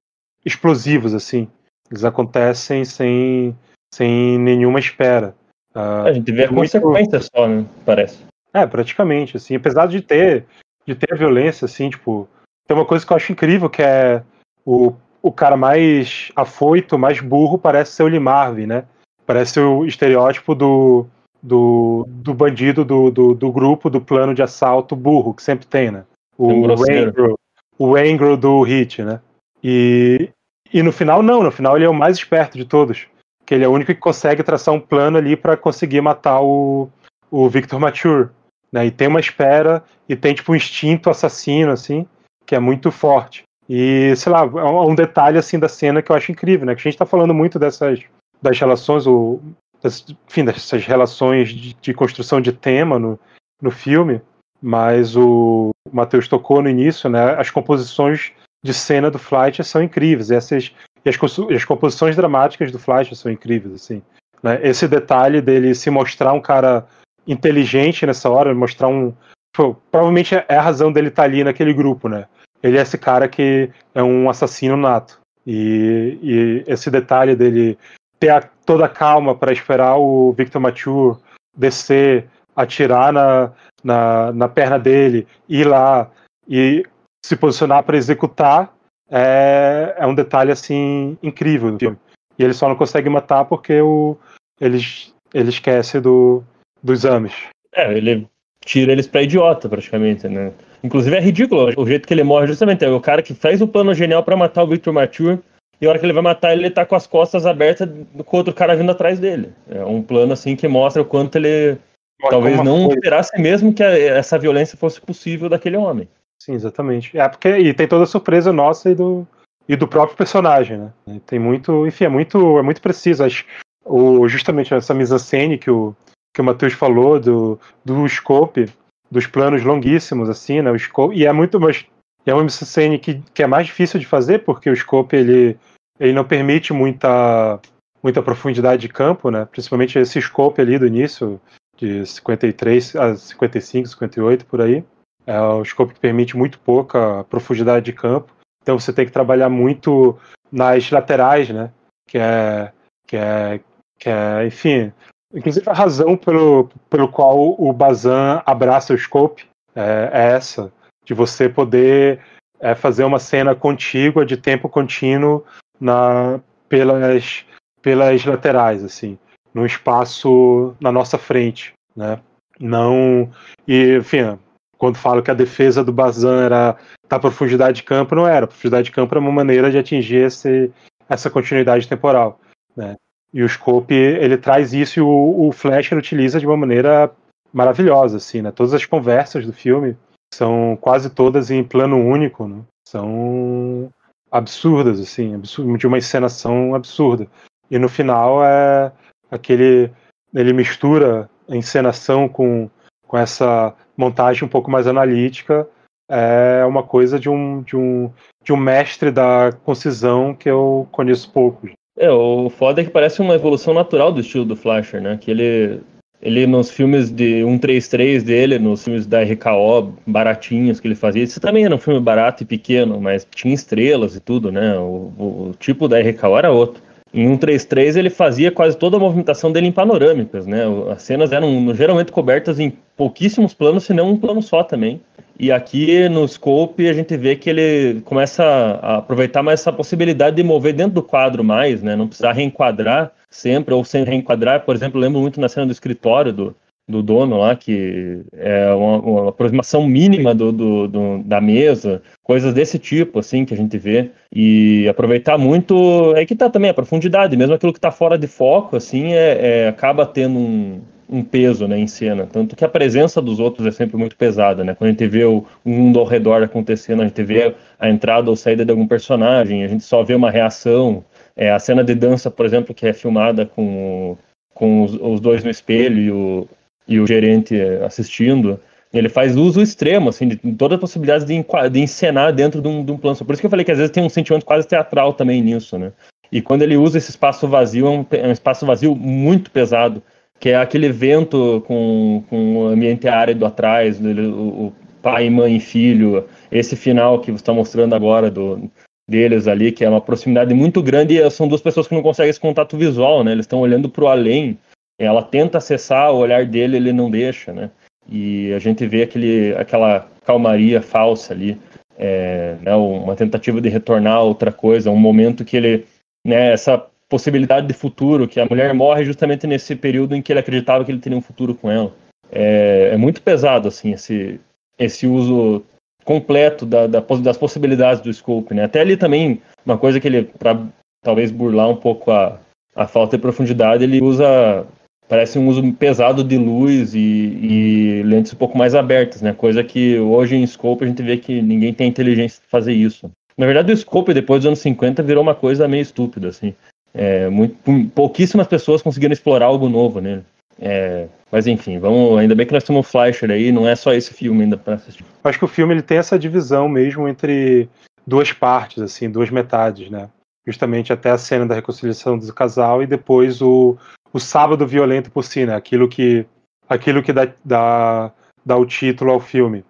explosivos, assim. Eles acontecem sem, sem nenhuma espera. Uh, a gente vê a é muito... consequência só, né? Parece. É, praticamente, assim, apesar de ter, de ter violência, assim, tipo, tem uma coisa que eu acho incrível, que é o, o cara mais afoito, mais burro, parece ser o Lee Marvin, né? Parece o estereótipo do, do, do bandido do, do, do, grupo, do plano de assalto burro, que sempre tem, né? O Angro, o Angro do Hit, né? E, e no final, não, no final ele é o mais esperto de todos. Que ele é o único que consegue traçar um plano ali para conseguir matar o, o Victor Mature. Né? E tem uma espera e tem tipo um instinto assassino, assim, que é muito forte. E, sei lá, é um detalhe assim da cena que eu acho incrível, né? Que a gente tá falando muito dessas das relações, o, das, enfim, dessas relações de, de, construção de tema no, no filme, mas o Matheus tocou no início, né? As composições de cena do Flight são incríveis. Essas, e as, as composições dramáticas do Flight são incríveis, assim. Né? Esse detalhe dele se mostrar um cara inteligente nessa hora, mostrar um. Pô, provavelmente é a razão dele estar tá ali naquele grupo, né? Ele é esse cara que é um assassino nato. E, e esse detalhe dele ter a, toda a calma para esperar o Victor Mature descer, atirar na, na, na perna dele, ir lá e se posicionar para executar, é, é um detalhe assim incrível no filme. E ele só não consegue matar porque o, eles, ele esquece do, dos exames. É, ele tira eles pra idiota, praticamente, né? Inclusive é ridículo o jeito que ele morre, justamente. É o cara que faz o plano genial para matar o Victor Mature, e a hora que ele vai matar ele, tá com as costas abertas com outro cara vindo atrás dele. É um plano assim que mostra o quanto ele Olha talvez não esperasse mesmo que essa violência fosse possível daquele homem. Sim, exatamente. É porque e tem toda a surpresa nossa e do, e do próprio personagem, né? Tem muito, enfim, é muito, é muito preciso. Acho, o, justamente essa mise-en-scène que o, que o Matheus falou do, do scope, dos planos longuíssimos, assim, né? O scope, e é muito, mas é uma mise-en-scène que, que é mais difícil de fazer porque o scope ele, ele não permite muita muita profundidade de campo, né? Principalmente esse scope ali do início de 53 a 55, 58 por aí. É o scope que permite muito pouca profundidade de campo. Então você tem que trabalhar muito nas laterais, né? Que é que é que é, enfim, inclusive a razão pelo, pelo qual o Bazan abraça o scope é, é essa, de você poder é, fazer uma cena contígua de tempo contínuo na pelas pelas laterais, assim, num espaço na nossa frente, né? Não e enfim, quando falo que a defesa do Bazan era da profundidade de campo, não era. A profundidade de campo era uma maneira de atingir esse, essa continuidade temporal. Né? E o Scope, ele traz isso e o, o Flash utiliza de uma maneira maravilhosa, assim, né? Todas as conversas do filme são quase todas em plano único, né? São absurdas, assim, de uma encenação absurda. E no final é aquele... Ele mistura a encenação com, com essa montagem um pouco mais analítica, é uma coisa de um, de um, de um mestre da concisão que eu conheço pouco. É, o foda é que parece uma evolução natural do estilo do Flasher, né? Que ele, ele nos filmes de 133 dele, nos filmes da RKO, baratinhos que ele fazia, esse também era um filme barato e pequeno, mas tinha estrelas e tudo, né? O, o, o tipo da RKO era outro. Em 133 ele fazia quase toda a movimentação dele em panorâmicas, né? As cenas eram geralmente cobertas em pouquíssimos planos, se não um plano só também. E aqui no Scope a gente vê que ele começa a aproveitar mais essa possibilidade de mover dentro do quadro mais, né? Não precisar reenquadrar sempre, ou sem reenquadrar. Por exemplo, lembro muito na cena do escritório do, do dono lá, que é uma, uma aproximação mínima do, do, do, da mesa, coisas desse tipo, assim, que a gente vê. E aproveitar muito, é que tá também a profundidade, mesmo aquilo que tá fora de foco, assim, é, é acaba tendo um, um peso né, em cena. Tanto que a presença dos outros é sempre muito pesada, né? Quando a gente vê o, mundo ao redor acontecendo, a gente vê a entrada ou saída de algum personagem, a gente só vê uma reação. É, a cena de dança, por exemplo, que é filmada com, com os, os dois no espelho e o, e o gerente assistindo, ele faz uso extremo, assim, de todas as possibilidades de, de encenar dentro de um, de um plano. Por isso que eu falei que às vezes tem um sentimento quase teatral também nisso, né? E quando ele usa esse espaço vazio, é um, é um espaço vazio muito pesado, que é aquele vento com, com o ambiente árido atrás, o, o pai, mãe e filho, esse final que você está mostrando agora do, deles ali, que é uma proximidade muito grande, e são duas pessoas que não conseguem esse contato visual, né? Eles estão olhando para o além, ela tenta acessar o olhar dele, ele não deixa, né? E a gente vê aquele, aquela calmaria falsa ali, é, né, uma tentativa de retornar a outra coisa, um momento que ele, né, essa possibilidade de futuro, que a mulher morre justamente nesse período em que ele acreditava que ele teria um futuro com ela. É, é muito pesado, assim, esse, esse uso completo da, da, das possibilidades do scope, né? Até ali também, uma coisa que ele, para talvez burlar um pouco a, a falta de profundidade, ele usa parece um uso pesado de luz e, e, lentes um pouco mais abertas, né? Coisa que hoje em scope a gente vê que ninguém tem inteligência de fazer isso. Na verdade, o scope depois dos anos 50 virou uma coisa meio estúpida, assim. É, muito, pouquíssimas pessoas conseguiram explorar algo novo nele. É, mas enfim, vamos. Ainda bem que nós temos um Flasher aí, não é só esse filme ainda para assistir. Acho que o filme ele tem essa divisão mesmo entre duas partes, assim, duas metades, né? Justamente até a cena da reconciliação do casal e depois o, o sábado violento por si, né? Aquilo que, aquilo que dá, dá, dá o título ao filme.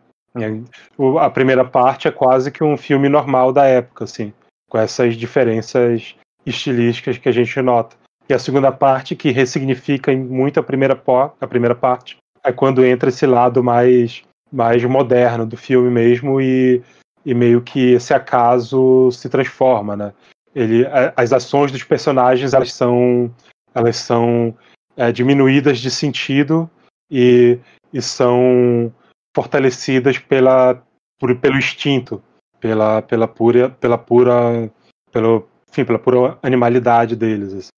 A primeira parte é quase que um filme normal da época, assim, com essas diferenças estilísticas que a gente nota. E a segunda parte que ressignifica muito a primeira, a primeira parte. É quando entra esse lado mais, mais moderno do filme mesmo e, e meio que esse acaso se transforma, né? Ele, as ações dos personagens elas são, elas são é, diminuídas de sentido e, e são fortalecidas pela, por, pelo instinto, pela, pela pura, pela pura, pelo, enfim, pela pura animalidade deles. Assim.